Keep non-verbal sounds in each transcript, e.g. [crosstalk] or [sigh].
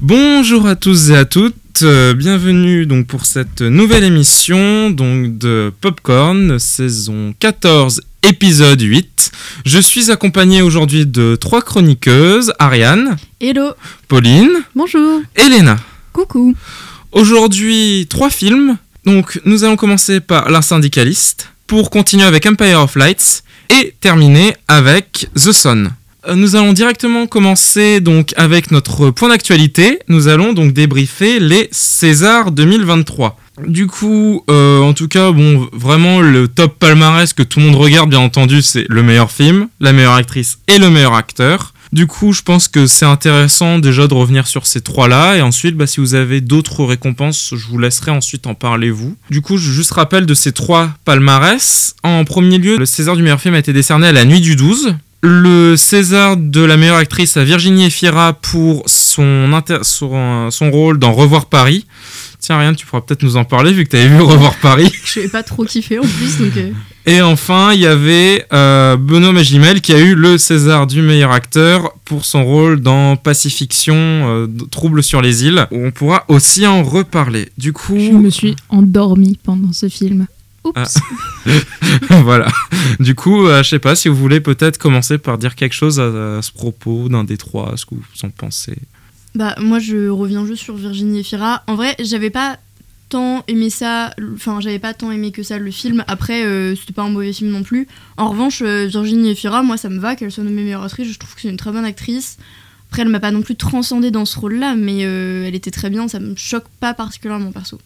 Bonjour à tous et à toutes, euh, bienvenue donc pour cette nouvelle émission donc de Popcorn, saison 14, épisode 8. Je suis accompagné aujourd'hui de trois chroniqueuses, Ariane, Hello. Pauline, Bonjour. Elena. Coucou. Aujourd'hui, trois films. Donc, nous allons commencer par L'un syndicaliste, pour continuer avec Empire of Lights et terminer avec The Sun. Euh, Nous allons directement commencer donc avec notre point d'actualité. Nous allons donc débriefer les Césars 2023. Du coup, euh, en tout cas, bon, vraiment le top palmarès que tout le monde regarde, bien entendu, c'est le meilleur film, la meilleure actrice et le meilleur acteur. Du coup, je pense que c'est intéressant déjà de revenir sur ces trois-là. Et ensuite, bah, si vous avez d'autres récompenses, je vous laisserai ensuite en parler vous. Du coup, je juste rappelle de ces trois palmarès. En premier lieu, le César du meilleur film a été décerné à La Nuit du 12. Le César de la meilleure actrice à Virginie Efira pour son, inter- son, son rôle dans Revoir Paris. Tiens, Ariane, tu pourras peut-être nous en parler vu que tu avais vu Revoir Paris. [laughs] Je vais pas trop kiffer en plus, donc. euh, Et enfin, il y avait euh, Benoît Magimel qui a eu le César du meilleur acteur pour son rôle dans Pacifiction, euh, Trouble sur les îles, où on pourra aussi en reparler. Du coup, Je me suis endormie pendant ce film. Oups. [laughs] voilà. Du coup, euh, je sais pas si vous voulez peut-être commencer par dire quelque chose à, à ce propos d'un des trois, ce que vous en pensez. Bah, moi, je reviens juste sur Virginie Efira. En vrai, j'avais pas tant aimé ça. Enfin, j'avais pas tant aimé que ça le film. Après, euh, c'était pas un mauvais film non plus. En revanche, euh, Virginie Efira, moi, ça me va qu'elle soit nommée meilleure actrice. Je trouve que c'est une très bonne actrice. Après, elle m'a pas non plus transcendée dans ce rôle-là, mais euh, elle était très bien. Ça me choque pas particulièrement perso.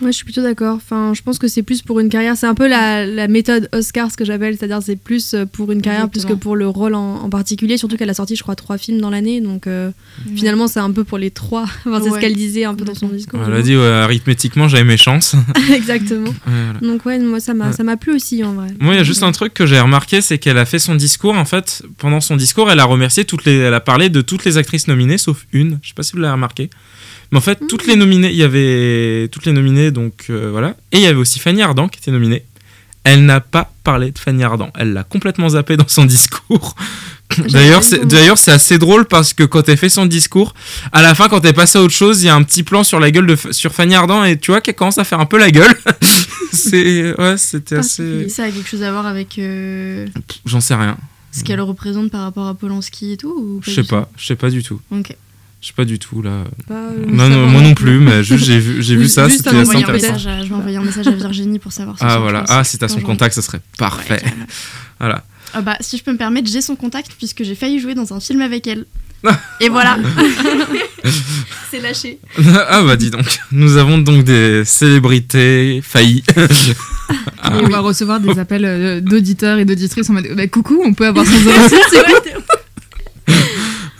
Ouais, je suis plutôt d'accord. Enfin, je pense que c'est plus pour une carrière. C'est un peu la, la méthode Oscar, ce que j'appelle. C'est-à-dire, c'est plus euh, pour une carrière plus que Exactement. pour le rôle en, en particulier. Surtout qu'elle a sorti, je crois, trois films dans l'année. Donc, euh, finalement, c'est un peu pour les trois. [laughs] Enfin, c'est ce qu'elle disait un peu dans son discours. Elle a dit ouais, arithmétiquement, j'avais mes chances. [laughs] Exactement. Voilà. Donc, ouais, moi, ça m'a Ouais. ça m'a plu aussi, en vrai. Moi, il y a juste un truc que j'ai remarqué, c'est qu'elle a fait son discours. En fait, pendant son discours, elle a remercié toutes les, elle a parlé de toutes les actrices nominées, sauf une. Je sais pas si vous l'avez remarqué. Mais en fait, toutes les nominées, il y avait toutes les nominées, donc euh, voilà. Et il y avait aussi Fanny Ardant qui était nominée. Elle n'a pas parlé de Fanny Ardant. Elle l'a complètement zappé dans son [laughs] discours. D'ailleurs, c'est d'ailleurs c'est assez drôle parce que quand elle fait son discours, à la fin, quand elle passe à autre chose, il y a un petit plan sur la gueule de sur Fanny Ardant et tu vois qu'elle commence à faire un peu la gueule. [laughs] c'est ouais, c'était assez. Ça a quelque chose à voir avec euh, J'en sais rien. ce qu'elle représente par rapport à Polanski et tout ou Je sais pas, je sais pas du tout. Ok. Je sais pas du tout là. Pas, euh, Non, non, moi non plus, mais juste j'ai vu, j'ai vu Juste ça, un c'était Je vais assez envoyer un intéressant. message à- je vais envoyer un message à Virginie pour savoir ce Ah voilà, ah si t'as son contact, ça serait parfait. Ouais. [laughs] Voilà. Ah bah, si je peux me permettre, j'ai son contact puisque j'ai failli jouer dans un film avec elle. [laughs] Et voilà. [laughs] C'est lâché. ah bah dis donc, nous avons donc des célébrités faillies. Ah, Et on va recevoir des appels euh, d'auditeurs et d'auditrices en mode bah, coucou, on peut avoir son 06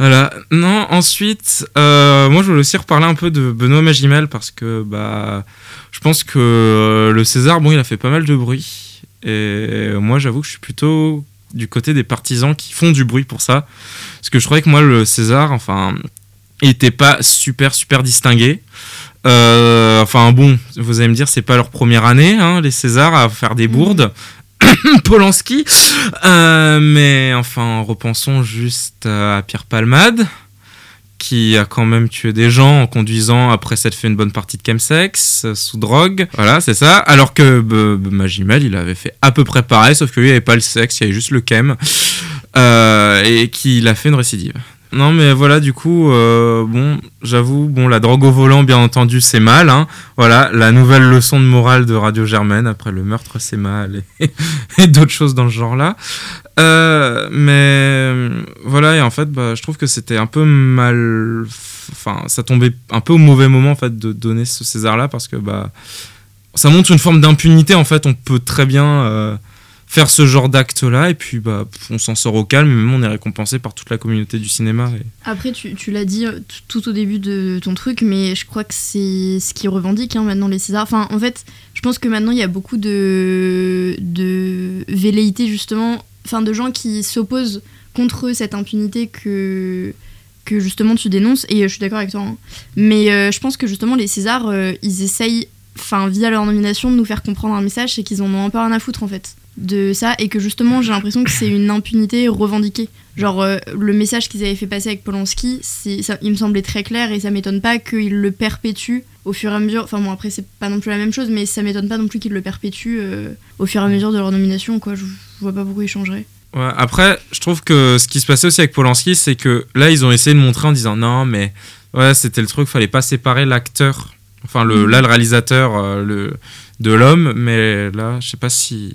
Voilà. Non, ensuite, euh, moi je voulais aussi reparler un peu de Benoît Magimel parce que bah, je pense que euh, le César, bon, il a fait pas mal de bruit. Et moi j'avoue que je suis plutôt du côté des partisans qui font du bruit pour ça. Parce que je trouvais que moi le César, enfin, il était pas super super distingué. Euh, enfin bon, vous allez me dire, c'est pas leur première année, hein, les Césars, à faire des bourdes. [coughs] Polanski. Euh, mais enfin, repensons juste à Pierre Palmade, qui a quand même tué des gens en conduisant après s'être fait une bonne partie de chemsex, euh, sous drogue. Voilà, c'est ça. Alors que B- B- Magimel, il avait fait à peu près pareil, sauf que lui, il avait pas le sexe, il y avait juste le chem. Euh, et qu'il a fait une récidive. Non, mais voilà, du coup, euh, bon, j'avoue, bon, la drogue au volant, bien entendu, c'est mal. Hein. Voilà, la nouvelle leçon de morale de Radio Germaine après le meurtre, c'est mal et, [laughs] d'autres choses dans ce genre-là. Euh, mais voilà, et en fait, bah, je trouve que c'était un peu mal. Enfin, ça tombait un peu au mauvais moment en fait de donner ce César-là parce que bah, ça montre une forme d'impunité. En fait, on peut très bien euh, faire ce genre d'acte-là et puis bah, on s'en sort au calme. Et même on est récompensé par toute la communauté du cinéma. Après, tu, tu l'as dit euh, tout au début de ton truc, mais je crois que c'est ce qui revendique hein, maintenant les Césars. Enfin, en fait, je pense que maintenant il y a beaucoup de, de velléités justement, enfin de gens qui s'opposent contre cette impunité que que justement tu dénonces et euh, je suis d'accord avec toi. hein. Mais euh, je pense que justement les Césars, ils essayent, enfin via leur nomination, de nous faire comprendre un message, c'est qu'ils en ont un peu rien à foutre en fait. De ça et que justement j'ai l'impression que c'est une impunité revendiquée. Genre euh, le message qu'ils avaient fait passer avec Polanski, ça, il me semblait très clair et ça m'étonne pas qu'ils le perpétuent au fur et à mesure. Enfin bon après c'est pas non plus la même chose mais ça m'étonne pas non plus qu'ils le perpétuent euh, au fur et à mesure de leur nomination quoi. Je, je vois pas pourquoi ils changeraient. Ouais, après, je trouve que ce qui se passait aussi avec Polanski, c'est que là, ils ont essayé de montrer en disant non, mais ouais, c'était le truc, fallait pas séparer l'acteur, enfin, le, Mhm. là, le réalisateur euh, le, de l'homme, mais là, je sais pas si.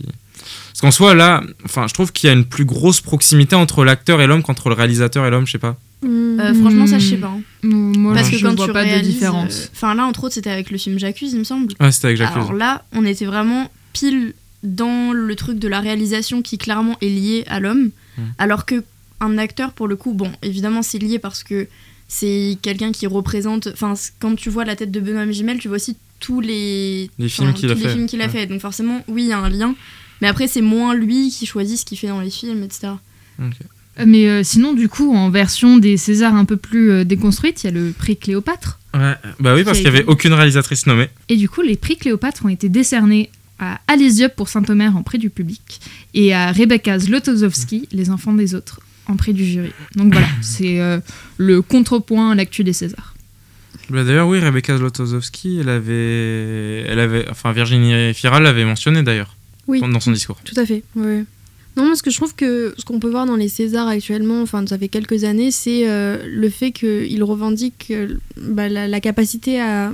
Parce qu'en soi, là, enfin, je trouve qu'il y a une plus grosse proximité entre l'acteur et l'homme qu'entre le réalisateur et l'homme, je sais pas. Euh, franchement ça je sais pas. hein. Moi, Parce que je quand vois tu pas de différence. euh, Enfin là entre autres c'était avec le film J'accuse il me semble. Ouais, c'était avec Jacques Alors là, on était vraiment pile dans le truc de la réalisation qui clairement est lié à l'homme, Mm. alors que un acteur pour le coup, bon, évidemment c'est lié parce que c'est quelqu'un qui représente. Enfin, quand tu vois la tête de Benoît Magimel, tu vois aussi tous les, Les films qu'il a fait. films qu'il a Ouais. fait. Donc forcément, oui, il y a un lien. Mais après, c'est moins lui qui choisit ce qu'il fait dans les films, etc. Mais euh, sinon, du coup, en version des Césars un peu plus euh, déconstruite, il y a le prix Cléopâtre. Ouais, bah oui, parce Qui qu'il a y avait aucune réalisatrice nommée. Et du coup, les prix Cléopâtre ont été décernés à Alice Diop pour Saint-Omer en prix du public et à Rebecca Zlotowski, Les enfants des autres, en prix du jury. Donc voilà, [coughs] c'est euh, le contrepoint à l'actu des Césars. Bah, D'ailleurs, oui, Rebecca Zlotowski, elle avait, elle avait, enfin Virginie Fira l'avait mentionné d'ailleurs Oui. dans son discours. Tout à fait, ouais. Non, parce que je trouve que ce qu'on peut voir dans les Césars actuellement, enfin ça fait quelques années, c'est euh, le fait qu'ils revendiquent euh, bah, la, la capacité à,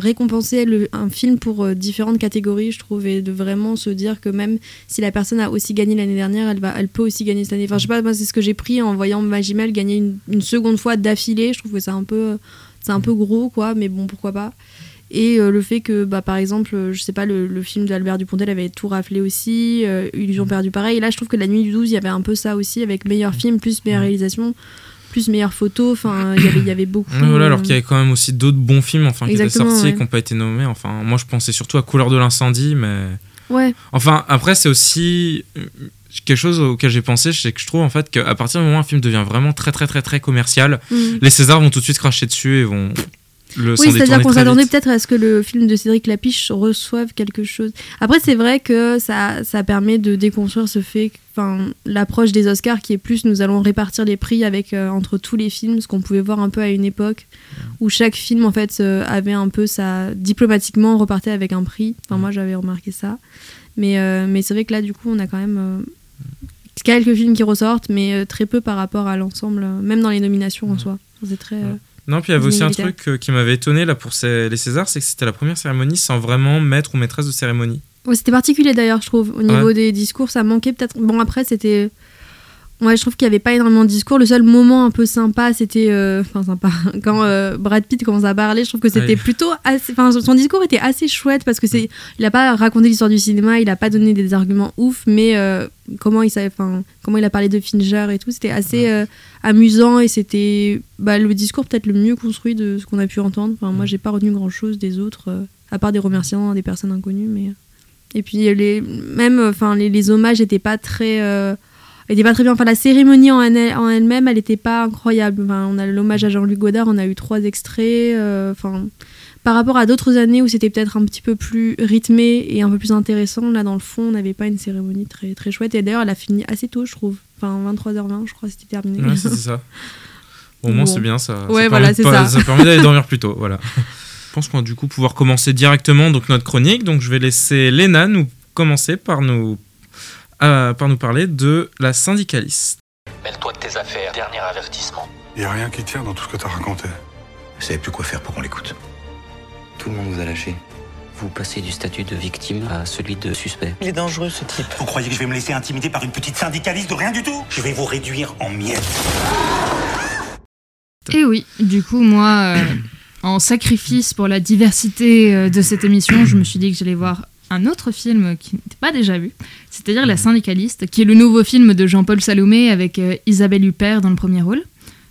récompenser le- un film pour euh, différentes catégories, je trouve, et de vraiment se dire que même si la personne a aussi gagné l'année dernière, elle, va, elle peut aussi gagner cette année. Enfin, je sais pas, moi c'est ce que j'ai pris en voyant Magimel gagner une, une seconde fois d'affilée, je trouve que c'est un peu, c'est un peu gros, quoi, mais bon, pourquoi pas. Et euh, le fait que, bah, par exemple, euh, je sais pas, le, le film d'Albert Dupontel avait tout raflé aussi, euh, Illusion perdue pareil. Et là, je trouve que La Nuit du 12, il y avait un peu ça aussi, avec meilleur film, plus meilleure réalisation, plus meilleure photo. Enfin, il y avait- il y avait beaucoup. Voilà, alors qu'il y avait quand même aussi d'autres bons films enfin, qui étaient sortis et qui n'ont pas été nommés. Enfin, moi, je pensais surtout à Couleur de l'incendie, mais. Ouais, Enfin, après, c'est aussi euh, quelque chose auquel j'ai pensé, c'est que je trouve en fait qu'à partir du moment où un film devient vraiment très très très très commercial, mm. les Césars vont tout de suite cracher dessus et vont le Oui, c'est-à-dire qu'on s'attendait peut-être à ce que le film de Cédric Lapiche reçoive quelque chose. Après, c'est vrai que ça, ça permet de déconstruire ce fait, enfin, l'approche des Oscars qui est plus nous allons répartir les prix avec euh, entre tous les films, ce qu'on pouvait voir un peu à une époque où chaque film en fait euh, avait un peu ça diplomatiquement repartait avec un prix. Enfin, moi j'avais remarqué ça, mais euh, mais c'est vrai que là du coup on a quand même euh, quelques films qui ressortent, mais très peu par rapport à l'ensemble, même dans les nominations en soi. C'est très. Non, puis il y avait aussi un truc euh, qui m'avait étonné là pour ces- les Césars, c'est que c'était la première cérémonie sans vraiment maître ou maîtresse de cérémonie. Ouais, c'était particulier d'ailleurs, je trouve. Au niveau des discours, ça manquait peut-être. Bon, après, c'était. Ouais, je trouve qu'il n'y avait pas énormément de discours. Le seul moment un peu sympa, c'était. euh, Enfin, sympa. [laughs] Quand euh, Brad Pitt commence à parler, je trouve que c'était plutôt. Assez... Enfin, son discours était assez chouette parce que c'est. Il n'a pas raconté l'histoire du cinéma, il n'a pas donné des arguments ouf, mais euh, comment, il savait... enfin, comment il a parlé de Fincher et tout, c'était assez amusant et c'était bah, le discours peut-être le mieux construit de ce qu'on a pu entendre. Enfin, moi, j'ai pas retenu grand-chose des autres, à part des remerciements à des personnes inconnues, mais. Et puis les, même, enfin les, les hommages n'étaient pas très, euh, étaient pas très bien. Enfin la cérémonie en, elle- elle-même, elle n'était pas incroyable. Enfin, on a l'hommage à Jean-Luc Godard, on a eu trois extraits. euh, Enfin, par rapport à d'autres années où c'était peut-être un petit peu plus rythmé et un peu plus intéressant, là dans le fond, on n'avait pas une cérémonie très très chouette. Et d'ailleurs, elle a fini assez tôt, je trouve. Enfin 23h20, je crois, c'était terminé. Ouais, c'était ça. Au moins, Bon. c'est bien, ça. Ouais, ça voilà, c'est pas- ça. permet d'aller [laughs] dormir plus tôt, voilà. Je pense qu'on va du coup pouvoir commencer directement donc notre chronique. Donc, je vais laisser Léna nous commencer par nous, euh, par nous parler de la syndicaliste. Mêle-toi de tes affaires. Dernier avertissement. Y a rien qui tient dans tout ce que t'as raconté. Vous savez plus quoi faire pour qu'on l'écoute. Tout le monde vous a lâché. Vous passez du statut de victime à celui de suspect. Il est dangereux ce type. Vous croyez que je vais me laisser intimider par une petite syndicaliste de rien du tout? Je vais vous réduire en miettes. Et oui, du coup, moi, euh, en sacrifice pour la diversité euh, de cette émission, je me suis dit que j'allais voir un autre film qui n'était pas déjà vu, c'est-à-dire La Syndicaliste, qui est le nouveau film de Jean-Paul Salomé avec euh, Isabelle Huppert dans le premier rôle.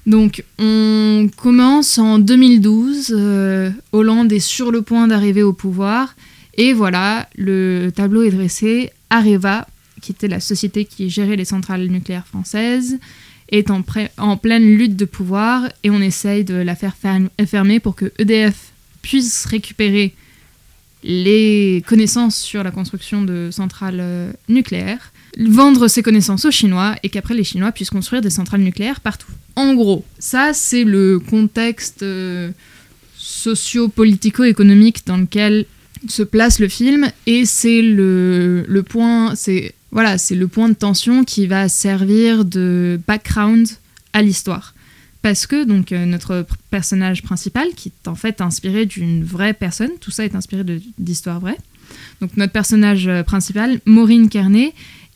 Donc, on commence en 2012, euh, Hollande est sur le point d'arriver au pouvoir, et voilà, le tableau est dressé. Areva, qui était la société qui gérait les centrales nucléaires françaises, est en, en pleine lutte de pouvoir et on essaye de la faire fer- fermer pour que EDF puisse récupérer les connaissances sur la construction de centrales euh, nucléaires, vendre ces connaissances aux Chinois et qu'après les Chinois puissent construire des centrales nucléaires partout. En gros, ça c'est le contexte euh, socio-politico-économique dans lequel se place le film et c'est le, le point c'est voilà c'est le point de tension qui va servir de background à l'histoire parce que donc euh, notre personnage principal qui est en fait inspiré d'une vraie personne tout ça est inspiré d'histoires vraies. Donc notre personnage euh, principal Maureen Kearney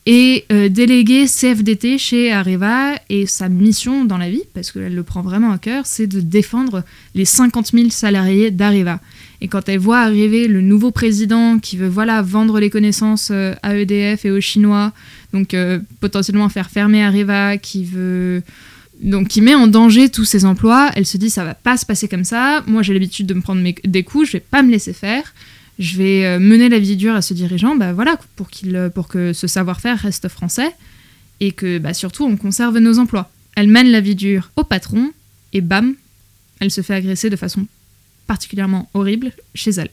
est euh, déléguée CFDT chez Areva et sa mission dans la vie parce qu'elle le prend vraiment à cœur c'est de défendre les 50 000 salariés d'Areva. Et quand elle voit arriver le nouveau président qui veut voilà vendre les connaissances à EDF et aux Chinois, donc potentiellement faire fermer Areva, qui veut donc qui met en danger tous ses emplois, elle se dit ça va pas se passer comme ça. Moi j'ai l'habitude de me prendre des coups, je vais pas me laisser faire. Je vais euh, mener la vie dure à ce dirigeant, bah voilà pour qu'il euh, pour que ce savoir-faire reste français et que bah, surtout on conserve nos emplois. Elle mène la vie dure au patron et bam, elle se fait agresser de façon particulièrement horrible chez elle.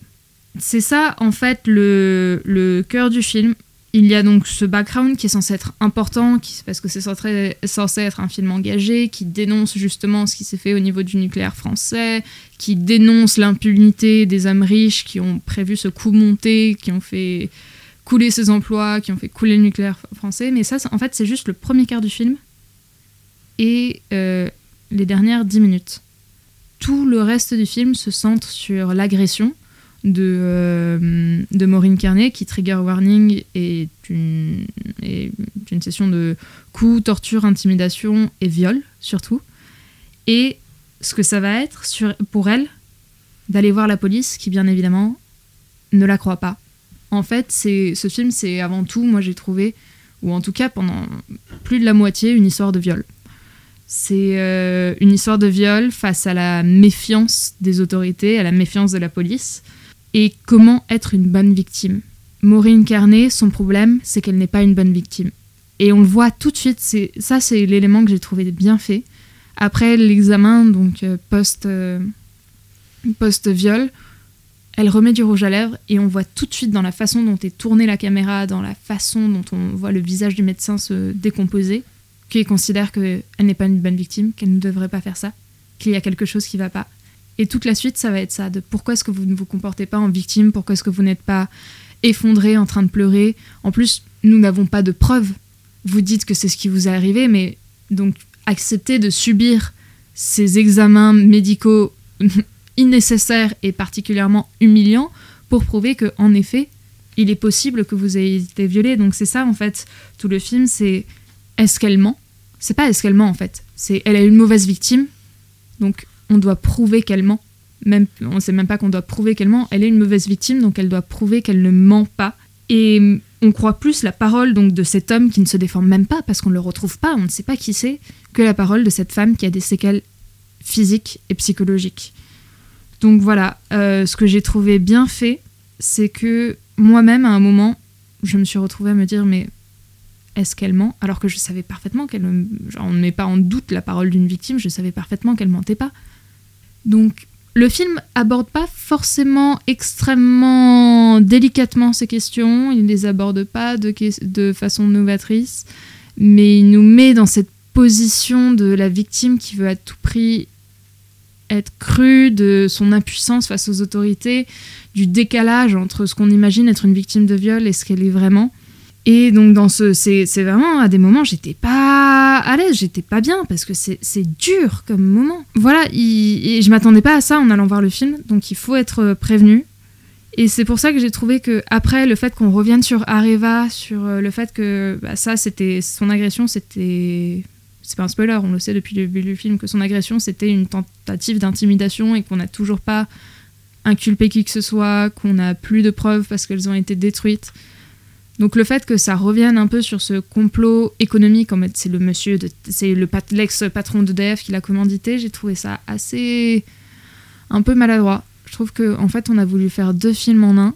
C'est ça, en fait, le cœur du film. Il y a donc ce background qui est censé être important, qui, parce que c'est censé, être un film engagé, qui dénonce justement ce qui s'est fait au niveau du nucléaire français, qui dénonce l'impunité des hommes riches qui ont prévu ce coup monté, qui ont fait couler ces emplois, qui ont fait couler le nucléaire français. Mais ça, en fait, c'est juste le premier quart du film et euh, les dernières dix minutes tout le reste du film se centre sur l'agression de, euh, de Maureen Kearney, qui trigger warning est une, une session de coups, torture, intimidation et viol, surtout. Et ce que ça va être pour elle, d'aller voir la police, qui bien évidemment ne la croit pas. En fait, ce film, c'est avant tout, moi j'ai trouvé, ou en tout cas pendant plus de la moitié, une histoire de viol. C'est euh, une histoire de viol face à la méfiance des autorités, à la méfiance de la police. Et comment être une bonne victime? Maureen Carnet, son problème, c'est qu'elle n'est pas une bonne victime. Et on le voit tout de suite, c'est, ça c'est l'élément que j'ai trouvé bien fait. Après l'examen, donc euh, post, euh, post-viol, elle remet du rouge à lèvres et on voit tout de suite dans la façon dont est tournée la caméra, dans la façon dont on voit le visage du médecin se décomposer, qu'il considère qu'elle n'est pas une bonne victime, qu'elle ne devrait pas faire ça, qu'il y a quelque chose qui va pas. Et toute la suite, ça va être ça, de pourquoi est-ce que vous ne vous comportez pas en victime, pourquoi est-ce que vous n'êtes pas effondré, en train de pleurer. En plus, nous n'avons pas de preuves. Vous dites que c'est ce qui vous est arrivé, mais donc accepter de subir ces examens médicaux [laughs] innécessaires et particulièrement humiliants pour prouver que, en effet, il est possible que vous ayez été violé. Donc c'est ça, en fait, tout le film, c'est est-ce qu'elle ment? C'est pas est-ce qu'elle ment, en fait. C'est elle est une mauvaise victime, donc on doit prouver qu'elle ment. Même, on sait même pas qu'on doit prouver qu'elle ment. Elle est une mauvaise victime, donc elle doit prouver qu'elle ne ment pas. Et on croit plus la parole donc de cet homme qui ne se défend même pas parce qu'on ne le retrouve pas, on ne sait pas qui c'est, que la parole de cette femme qui a des séquelles physiques et psychologiques. Donc voilà, euh, ce que j'ai trouvé bien fait, c'est que moi-même à un moment, je me suis retrouvée à me dire mais est-ce qu'elle ment? Alors que je savais parfaitement qu'elle, genre, on ne met pas en doute la parole d'une victime, je savais parfaitement qu'elle mentait pas. Donc le film aborde pas forcément extrêmement délicatement ces questions, il ne les aborde pas de, de façon novatrice, mais il nous met dans cette position de la victime qui veut à tout prix être crue, de son impuissance face aux autorités, du décalage entre ce qu'on imagine être une victime de viol et ce qu'elle est vraiment. Et donc dans ce, c'est, vraiment à des moments j'étais pas à l'aise, j'étais pas bien parce que c'est, dur comme moment. Voilà, il, et je m'attendais pas à ça en allant voir le film, donc il faut être prévenu. Et c'est pour ça que j'ai trouvé que après le fait qu'on revienne sur Areva, sur le fait que bah, ça c'était son agression, c'était c'est pas un spoiler, on le sait depuis le début du film que son agression c'était une tentative d'intimidation et qu'on n'a toujours pas inculpé qui que ce soit, qu'on n'a plus de preuves parce qu'elles ont été détruites. Donc le fait que ça revienne un peu sur ce complot économique, en fait, c'est le monsieur, de, c'est le pat, l'ex-patron d'EDF qui l'a commandité, j'ai trouvé ça assez un peu maladroit. Je trouve que en fait on a voulu faire deux films en un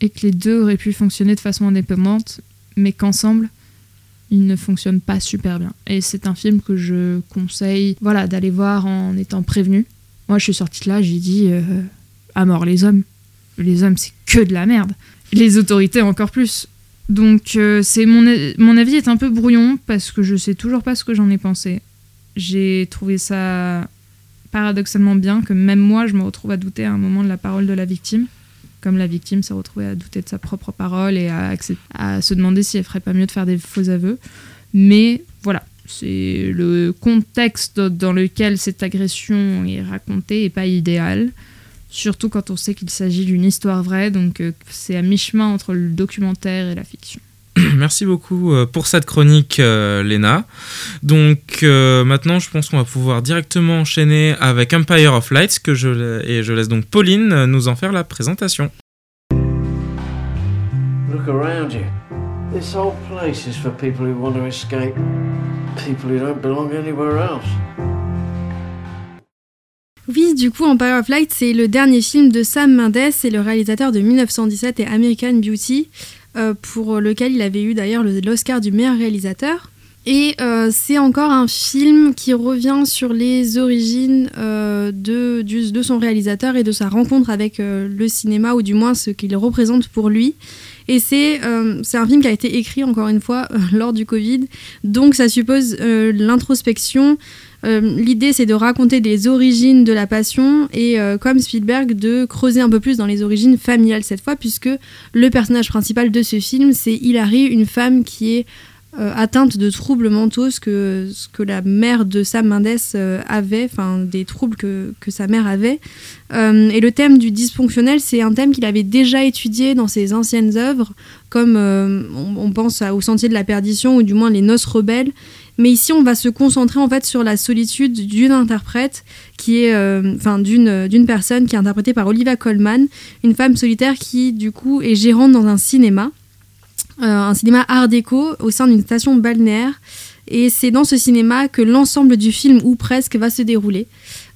et que les deux auraient pu fonctionner de façon indépendante, mais qu'ensemble ils ne fonctionnent pas super bien. Et c'est un film que je conseille, voilà, d'aller voir en étant prévenu. Moi je suis sortie de là, j'ai dit euh, à mort les hommes. les hommes, c'est que de la merde. Les autorités encore plus. Donc, euh, c'est mon, mon avis est un peu brouillon parce que je sais toujours pas ce que j'en ai pensé. J'ai trouvé ça paradoxalement bien que même moi, je me retrouve à douter à un moment de la parole de la victime. Comme la victime s'est retrouvée à douter de sa propre parole et à, à se demander si elle ferait pas mieux de faire des faux aveux. Mais voilà, c'est le contexte dans lequel cette agression est racontée et pas idéal. Surtout quand on sait qu'il s'agit d'une histoire vraie, donc euh, c'est à mi-chemin entre le documentaire et la fiction. [coughs] Merci beaucoup euh, pour cette chronique, euh, Léna. Donc euh, maintenant, je pense qu'on va pouvoir directement enchaîner avec Empire of Lights, que je, et je laisse donc Pauline nous en faire la présentation. Look around you. This whole place is for people who want to escape. People who don't belong anywhere else. Oui, du coup, Empire of Light, c'est le dernier film de Sam Mendes, c'est le réalisateur de 1917 et American Beauty, euh, pour lequel il avait eu d'ailleurs le- l'Oscar du meilleur réalisateur. Et euh, c'est encore un film qui revient sur les origines euh, de, son réalisateur et de sa rencontre avec le cinéma, ou du moins ce qu'il représente pour lui. Et c'est euh, c'est un film qui a été écrit, encore une fois, euh, lors du Covid. Donc ça suppose euh, l'introspection, L'idée, c'est de raconter les origines de la passion et, comme Spielberg, de creuser un peu plus dans les origines familiales cette fois, puisque le personnage principal de ce film, c'est Hilary, une femme qui est euh, atteinte de troubles mentaux, ce que, ce que la mère de Sam Mendes euh, avait, enfin des troubles que, que sa mère avait. Euh, et le thème du dysfonctionnel, c'est un thème qu'il avait déjà étudié dans ses anciennes œuvres, comme on, pense au Sentier de la Perdition ou du moins Les Noces rebelles. Mais ici, on va se concentrer en fait sur la solitude d'une interprète qui est, enfin, d'une d'une personne qui est interprétée par Olivia Colman, une femme solitaire qui du coup est gérante dans un cinéma, un cinéma art déco au sein d'une station balnéaire. Et c'est dans ce cinéma que l'ensemble du film, ou presque, va se dérouler.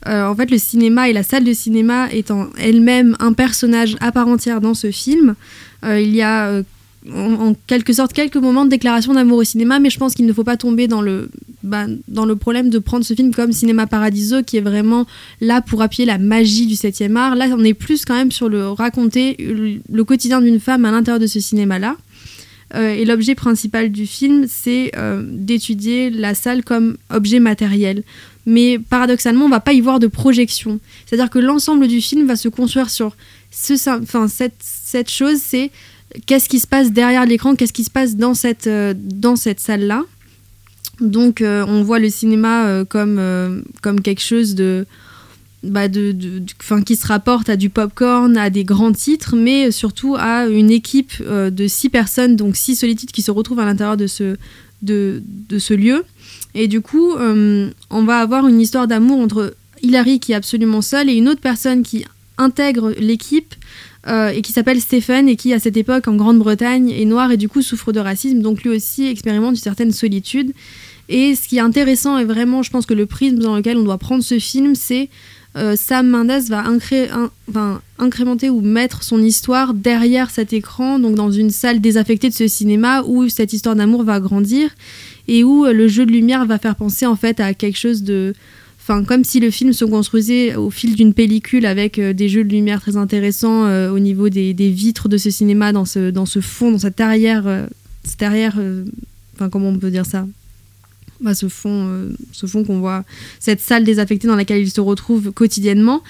Euh, en fait, le cinéma et la salle de cinéma étant elle-même un personnage à part entière dans ce film, euh, il y a euh, en, quelque sorte quelques moments de déclaration d'amour au cinéma, mais je pense qu'il ne faut pas tomber dans le, bah, dans le problème de prendre ce film comme Cinéma Paradiso, qui est vraiment là pour appuyer la magie du 7e art. Là, on est plus quand même sur le raconter le quotidien d'une femme à l'intérieur de ce cinéma-là. Euh, et l'objet principal du film, c'est euh, d'étudier la salle comme objet matériel. Mais paradoxalement, on va pas y voir de projection. C'est-à-dire que l'ensemble du film va se construire sur cette, chose, c'est qu'est-ce qui se passe derrière l'écran, qu'est-ce qui se passe dans cette, euh, salle-là. Donc on voit le cinéma comme quelque chose de, bah de, qui se rapporte à du popcorn, à des grands titres, mais surtout à une équipe euh, de six personnes, donc six solitudes qui se retrouvent à l'intérieur de ce, de, de ce lieu. Et du coup, euh, on va avoir une histoire d'amour entre Hilary qui est absolument seule et une autre personne qui intègre l'équipe euh, et qui s'appelle Stephen et qui à cette époque en Grande-Bretagne est noir et du coup souffre de racisme, donc lui aussi expérimente une certaine solitude. Et ce qui est intéressant et vraiment, je pense que le prisme dans lequel on doit prendre ce film, c'est euh, Sam Mendes va incrémenter ou mettre son histoire derrière cet écran, donc dans une salle désaffectée de ce cinéma où cette histoire d'amour va grandir et où euh, le jeu de lumière va faire penser en fait à quelque chose de Enfin, comme si le film se construisait au fil d'une pellicule avec euh, des jeux de lumière très intéressants au niveau des, vitres de ce cinéma, dans ce, dans ce fond, dans cette arrière, cette arrière, enfin comment on peut dire ça? Bah, ce fond, euh, ce fond qu'on voit, cette salle désaffectée dans laquelle il se retrouve quotidiennement.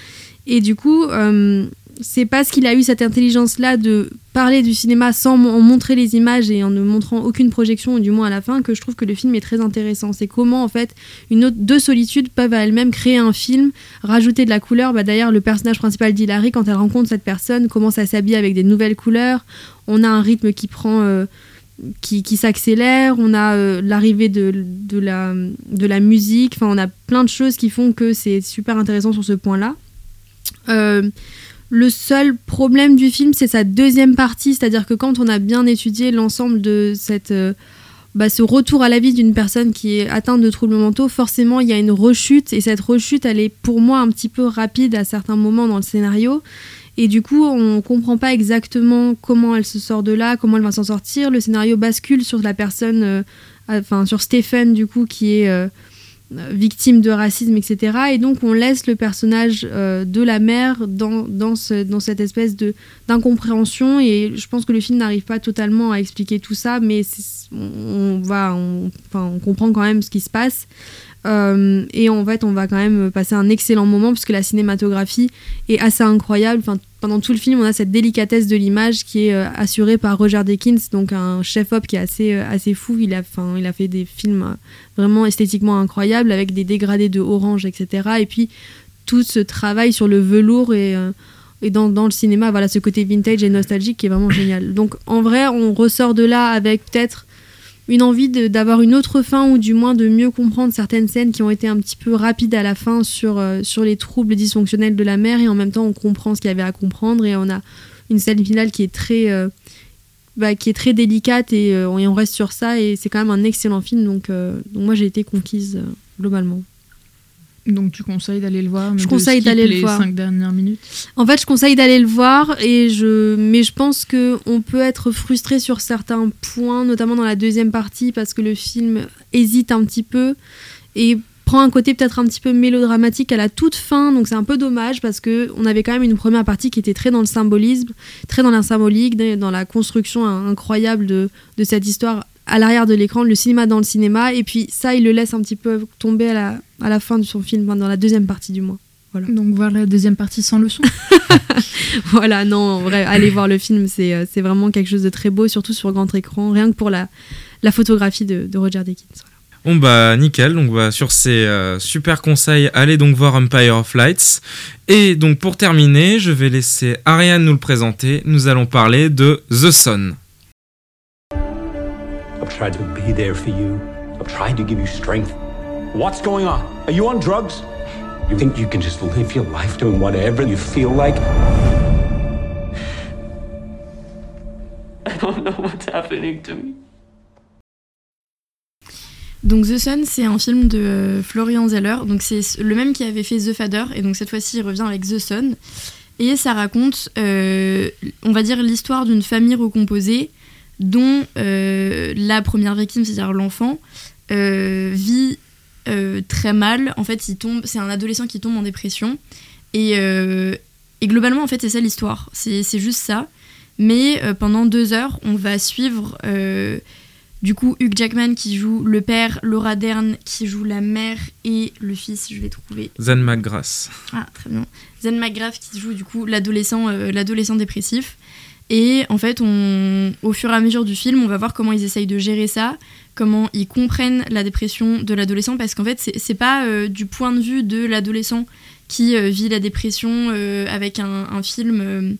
Et du coup, euh, c'est parce qu'il a eu cette intelligence-là de parler du cinéma sans en montrer les images et en ne montrant aucune projection, ou du moins à la fin, que je trouve que le film est très intéressant. C'est comment, en fait, une autre, deux solitudes peuvent à elles-mêmes créer un film, rajouter de la couleur. Bah, D'ailleurs, le personnage principal d'Hilary, quand elle rencontre cette personne, commence à s'habiller avec des nouvelles couleurs. On a un rythme qui prend. euh, qui, qui s'accélère, on a euh, l'arrivée de, de, la, de la musique, enfin on a plein de choses qui font que c'est super intéressant sur ce point-là. Euh, le seul problème du film, c'est sa deuxième partie, c'est-à-dire que quand on a bien étudié l'ensemble de cette, euh, bah, ce retour à la vie d'une personne qui est atteinte de troubles mentaux, forcément il y a une rechute, et cette rechute, elle est pour moi un petit peu rapide à certains moments dans le scénario. Et du coup, on comprend pas exactement comment elle se sort de là, comment elle va s'en sortir. Le scénario bascule sur la personne, euh, enfin sur Stephen du coup, qui est euh, euh, victime de racisme, etc. Et donc on laisse le personnage de la mère dans, dans, ce- dans cette espèce de d'incompréhension. Et je pense que le film n'arrive pas totalement à expliquer tout ça, mais on, va, on comprend quand même ce qui se passe. Euh, et en fait, on va quand même passer un excellent moment puisque la cinématographie est assez incroyable. Pendant tout le film, on a cette délicatesse de l'image qui est euh, assurée par Roger Deakins, donc un chef-op qui est assez, euh, assez fou. Il a, enfin, il a fait des films vraiment esthétiquement incroyables avec des dégradés de orange, etc. Et puis tout ce travail sur le velours et, et dans, dans le cinéma, voilà ce côté vintage et nostalgique qui est vraiment génial. Donc en vrai, on ressort de là avec peut-être une envie d'avoir une autre fin ou du moins de mieux comprendre certaines scènes qui ont été un petit peu rapides à la fin sur, euh, sur les troubles dysfonctionnels de la mère et en même temps on comprend ce qu'il y avait à comprendre et on a une scène finale qui est très, euh, bah, qui est très délicate et, euh, et on reste sur ça et c'est quand même un excellent film donc, moi j'ai été conquise globalement. Donc tu conseilles d'aller le voir, mais Je conseille d'aller le les voir. cinq dernières minutes. En fait, je conseille d'aller le voir, et je... mais je pense que on peut être frustré sur certains points, notamment dans la deuxième partie, parce que le film hésite un petit peu et prend un côté peut-être un petit peu mélodramatique à la toute fin, donc c'est un peu dommage parce que on avait quand même une première partie qui était très dans le symbolisme, très dans la symbolique, dans la construction incroyable de, de cette histoire à l'arrière de l'écran, le cinéma dans le cinéma, et puis ça, il le laisse un petit peu tomber à la, à la fin de son film, enfin, dans la deuxième partie du moins. Voilà. Donc voir la deuxième partie sans le son. [laughs] Voilà, non, en vrai, allez voir le film, c'est euh, c'est vraiment quelque chose de très beau, surtout sur grand écran, rien que pour la, la photographie de, de Roger Deakins. voilà. Bon bah nickel, donc bah, sur ces euh, super conseils, allez donc voir Empire of Lights. Et donc pour terminer, je vais laisser Ariane nous le présenter. Nous allons parler de The Sun. I've tried to be there for you. I've tried to give you strength. What's going on? Are you on drugs? You think you can just live your life doing whatever you feel like? I don't know what's happening to me. Donc The Sun, c'est un film de euh, Florian Zeller. Donc c'est le même qui avait fait The Father, et donc cette fois-ci il revient avec The Sun. Et ça raconte, euh, on va dire, l'histoire d'une famille recomposée dont euh, la première victime, c'est-à-dire l'enfant, euh, vit euh, très mal. En fait, il tombe, c'est un adolescent qui tombe en dépression. Et, et globalement, en fait, c'est ça l'histoire. C'est c'est juste ça. Mais pendant deux heures, on va suivre du coup Hugh Jackman qui joue le père, Laura Dern qui joue la mère et le fils, je vais trouver. Zan McGrath. Ah, très bien. Zen McGrath qui joue du coup l'adolescent euh, l'adolescent dépressif. Et en fait, au fur et à mesure du film, on va voir comment ils essayent de gérer ça, comment ils comprennent la dépression de l'adolescent, parce qu'en fait, c'est pas euh, du point de vue de l'adolescent qui euh, vit la dépression euh, avec un, film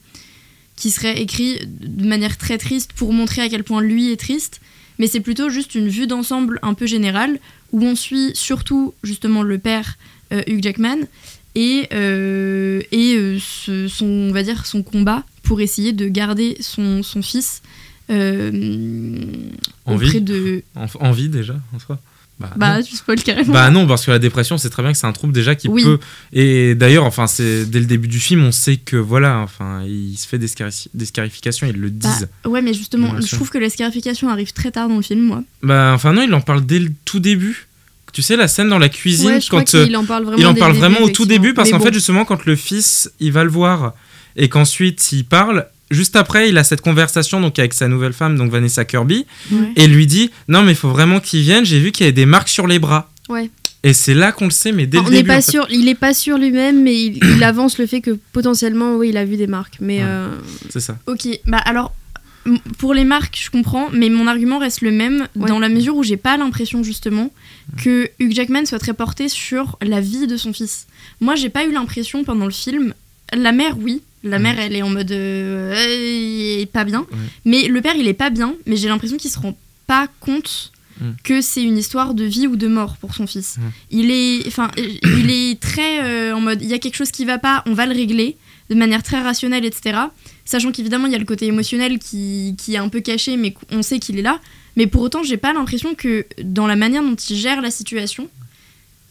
qui serait écrit de manière très triste pour montrer à quel point lui est triste, mais c'est plutôt juste une vue d'ensemble un peu générale, où on suit surtout justement le père Hugh Jackman et, et son, on va dire, son combat pour essayer de garder son, son fils euh, En auprès vie de... En, en vie déjà, en soi bah, Bah, tu spoil carrément. Bah non, parce que la dépression, c'est très bien que c'est un trouble déjà qui Oui. peut. Et d'ailleurs, enfin, c'est dès le début du film, on sait que voilà, enfin, il se fait des, scarifi- des scarifications, ils le Bah, disent. ouais, mais justement, je trouve que la scarification arrive très tard dans le film, moi. Bah, enfin non, il en parle dès le tout début. Tu sais la scène dans la cuisine Ouais, je crois quand euh, qu'il en parle vraiment il en parle le vraiment au tout début parce qu'en bon. fait justement quand le fils il va le voir et qu'ensuite il parle juste après il a cette conversation donc avec sa nouvelle femme donc Vanessa Kirby Ouais. et lui dit non mais il faut vraiment qu'il vienne j'ai vu qu'il y avait des marques sur les bras Ouais. et c'est là qu'on le sait mais dès le on n'est début pas en fait. sûr, il est pas sûr lui-même, mais il, [coughs] il avance le fait que potentiellement, oui, il a vu des marques. Mais Ouais. euh, c'est ça Ok, bah alors, pour les marques, je comprends, mais mon argument reste le même Ouais. dans la mesure où j'ai pas l'impression justement que Hugh Jackman soit très porté sur la vie de son fils. Moi, j'ai pas eu l'impression pendant le film. La mère, oui. La Mm. mère, elle est en mode. euh, euh, il est pas bien. Ouais. Mais le père, il est pas bien, mais j'ai l'impression qu'il se rend pas compte Mm. que c'est une histoire de vie ou de mort pour son fils. Mm. Il est, enfin, [coughs] il est très euh, en mode, il y a quelque chose qui va pas, on va le régler de manière très rationnelle, etc. Sachant qu'évidemment, il y a le côté émotionnel qui, qui est un peu caché, mais on sait qu'il est là. Mais pour autant, j'ai pas l'impression que dans la manière dont il gère la situation,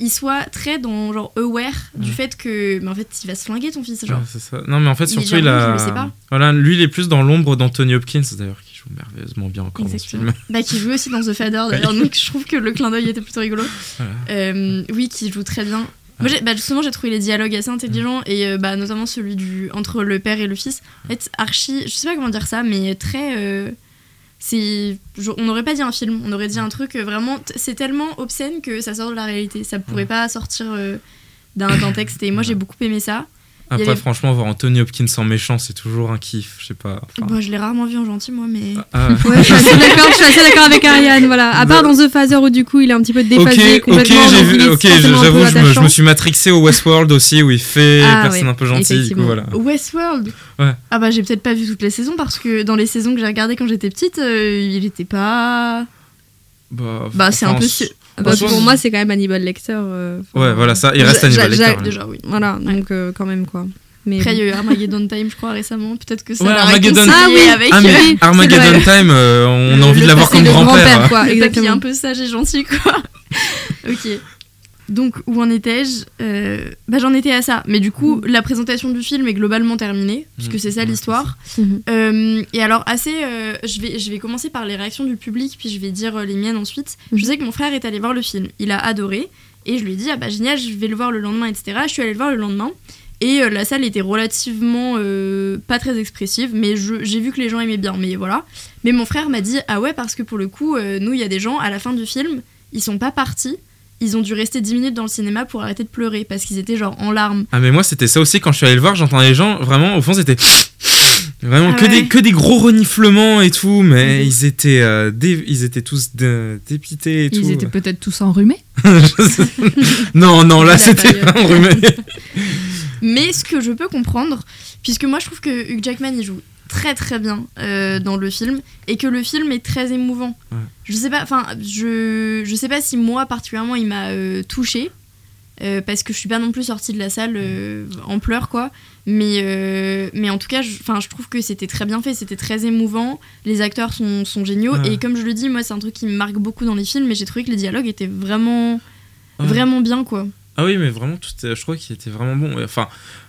il soit très dans genre aware du fait que, mais en fait, il va se flinguer ton fils, genre. Ouais, ça. non mais en fait Il surtout il a il voilà lui il est plus dans l'ombre d'Anthony Hopkins d'ailleurs qui joue merveilleusement bien encore dans ce film. Bah, qui joue aussi dans The Fader d'ailleurs, donc je trouve que le clin d'œil était plutôt rigolo. Voilà. Euh, oui, qui joue très bien. Moi, j'ai- bah, justement, j'ai trouvé les dialogues assez intelligents et euh, bah, notamment celui du, entre le père et le fils. En fait, Archie, je sais pas comment dire ça, mais très. euh, c'est, on n'aurait pas dit un film, on aurait dit un truc euh, vraiment. C'est tellement obscène que ça sort de la réalité. Ça pourrait pas sortir euh, d'un d'un texte et moi j'ai beaucoup aimé ça. Après, avait- franchement, voir Anthony Hopkins en méchant, c'est toujours un kiff. Je sais pas. enfin, Bon, je l'ai rarement vu en gentil, moi, mais. ah, Ouais, je suis assez [laughs] d'accord, je suis assez d'accord avec Ariane, voilà. À part dans The Phaser où du coup il est un petit peu déphasé Ok, ok, complètement. vu, ok, j'avoue, je me, je attachant. me suis matrixé au Westworld aussi, où il fait Ah, personne ouais, un peu gentille, du coup, voilà. Westworld Ouais. Ah bah j'ai peut-être pas vu toutes les saisons parce que dans les saisons que j'ai regardées quand j'étais petite, euh, il était pas... Bah, Bah c'est un peu... su- Bah, pour moi c'est quand même Hannibal Lecter. euh, Ouais, voilà, ça, il reste Hannibal Lecter. hein. Déjà oui. Voilà, donc euh, quand même quoi. Mais Après il y a eu Armageddon Time je crois récemment, peut-être que ça Ouais, Armageddon- Ah oui, avec... Ah, mais c'est Armageddon. Time, euh, on a envie le de l'avoir comme grand-père. grand-père, quoi, [laughs] le papy exactement. un peu sage et gentil quoi. [laughs] ok. Donc où en étais-je Euh, Bah j'en étais à ça. Mais du coup la présentation du film est globalement terminée, puisque Mm, c'est ça l'histoire. Mhm. Euh, et alors assez, euh, je, vais, je vais commencer par les réactions du public, puis je vais dire euh, les miennes ensuite. Mhm. Je sais que mon frère est allé voir le film, il a adoré, et je lui ai dit, ah bah génial, je vais le voir le lendemain, etc. Je suis allée le voir le lendemain, et euh, la salle était relativement euh, pas très expressive, mais je- j'ai vu que les gens aimaient bien, mais voilà. Mais mon frère m'a dit, ah ouais, parce que pour le coup, euh, nous, il y a des gens, à la fin du film, ils sont pas partis, ils ont dû rester 10 minutes dans le cinéma pour arrêter de pleurer, parce qu'ils étaient genre en larmes. Ah, mais moi, c'était ça aussi quand je suis allé le voir. J'entendais les gens, vraiment, au fond, c'était. [sniffs] Vraiment Ah que, ouais. des, que des gros reniflements et tout, mais Mhm. ils, étaient, euh, dé- ils étaient tous dé- dépités et tout. Ils étaient [laughs] peut-être tous enrhumés. [laughs] Non, non, là, [laughs] La c'était enrhumé. Mais ce que je peux comprendre, puisque moi je trouve que Hugh Jackman il joue très très bien euh, dans le film et que le film est très émouvant. Ouais. Je sais pas, enfin je je sais pas si moi particulièrement il m'a euh, touché parce que je suis pas non plus sortie de la salle euh, en pleurs quoi. Mais euh, mais en tout cas, je- enfin je trouve que c'était très bien fait, c'était très émouvant. Les acteurs sont, sont géniaux Ouais. et comme je le dis, moi c'est un truc qui me marque beaucoup dans les films. Mais j'ai trouvé que les dialogues étaient vraiment Ouais. vraiment bien quoi. Ah oui, mais vraiment, tout, je crois qu'il était vraiment bon. Enfin,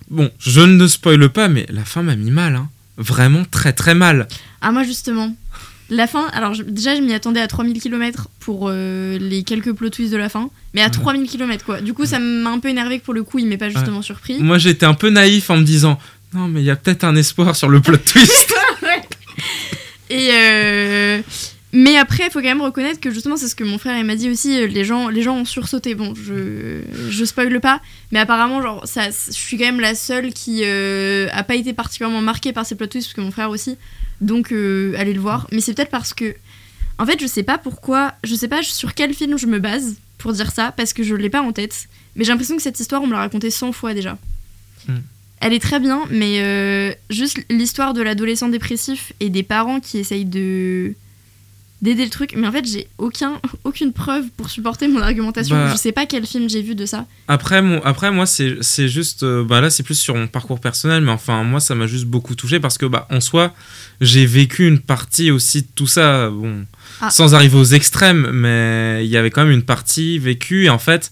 bon, je ne spoile pas, mais la fin m'a mis mal. Hein. Vraiment très très mal. Ah moi justement, la fin, alors je- déjà je m'y attendais à 3000 km pour euh, les quelques plot twists de la fin, mais à Ouais. 3000 km quoi. Du coup ça m'a un peu énervé que pour le coup il m'ait pas justement surpris. Moi, j'étais un peu naïf en me disant non, mais il y a peut-être un espoir sur le plot [laughs] twist. Et euh, mais après il faut quand même reconnaître que justement c'est ce que mon frère m'a dit aussi, euh, les gens, les gens ont sursauté. Bon je, je spoil pas, mais apparemment genre ça, je suis quand même la seule qui euh, a pas été particulièrement marquée par ces plot twists parce que mon frère aussi. Donc euh, allez le voir. Mais c'est peut-être parce que En fait, je sais pas pourquoi, je sais pas sur quel film je me base pour dire ça, parce que je l'ai pas en tête. Mais j'ai l'impression que cette histoire, on me l'a racontée 100 fois déjà. Hmm. Elle est très bien, mais euh, juste l'histoire de l'adolescent dépressif et des parents qui essayent de d'aider le truc. Mais en fait, j'ai aucun, [laughs] aucune preuve pour supporter mon argumentation. Bah. Je sais pas quel film j'ai vu de ça. Après, mon, après moi, c'est juste. euh, bah là, c'est plus sur mon parcours personnel, mais enfin, moi, ça m'a juste beaucoup touché parce que, bah, en soi, j'ai vécu une partie aussi de tout ça. Bon, Ah. sans arriver aux extrêmes, mais il y avait quand même une partie vécue. Et en fait,